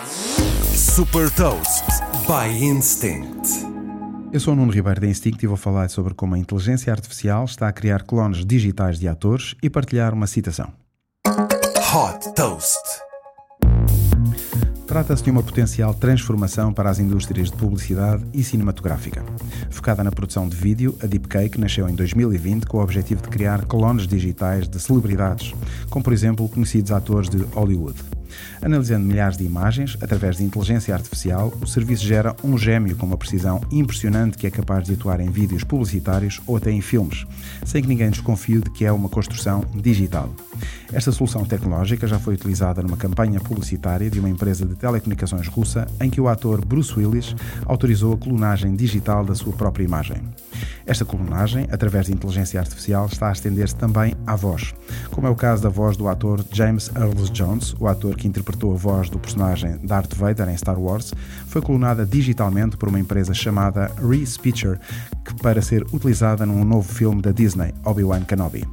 Super Toast by Instinct. Eu sou o Nuno Ribeiro da Instinct e vou falar sobre como a inteligência artificial está a criar clones digitais de atores e partilhar uma citação. Hot Toast. Trata-se de uma potencial transformação para as indústrias de publicidade e cinematográfica. Focada na produção de vídeo, a Deepcake nasceu em 2020 com o objetivo de criar clones digitais de celebridades, como por exemplo conhecidos atores de Hollywood. Analisando milhares de imagens, através de inteligência artificial, o serviço gera um gêmeo com uma precisão impressionante que é capaz de atuar em vídeos publicitários ou até em filmes, sem que ninguém desconfie de que é uma construção digital. Esta solução tecnológica já foi utilizada numa campanha publicitária de uma empresa de telecomunicações russa em que o ator Bruce Willis autorizou a clonagem digital da sua própria imagem. Esta clonagem, através de inteligência artificial, está a estender-se também à voz, como é o caso da voz do ator James Earl Jones, o ator que interpretou a voz do personagem Darth Vader em Star Wars, foi clonada digitalmente por uma empresa chamada Respeecher, que para ser utilizada num novo filme da Disney, Obi-Wan Kenobi.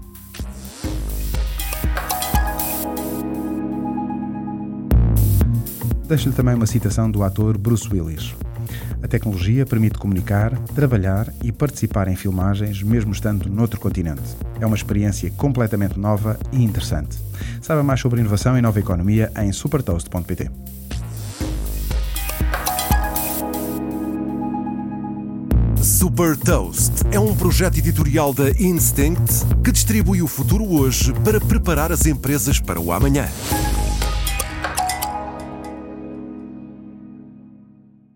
Deixo-lhe também uma citação do ator Bruce Willis. A tecnologia permite comunicar, trabalhar e participar em filmagens, mesmo estando noutro continente. É uma experiência completamente nova e interessante. Saiba mais sobre inovação e nova economia em supertoast.pt. Super Toast é um projeto editorial da Instinct que distribui o futuro hoje para preparar as empresas para o amanhã.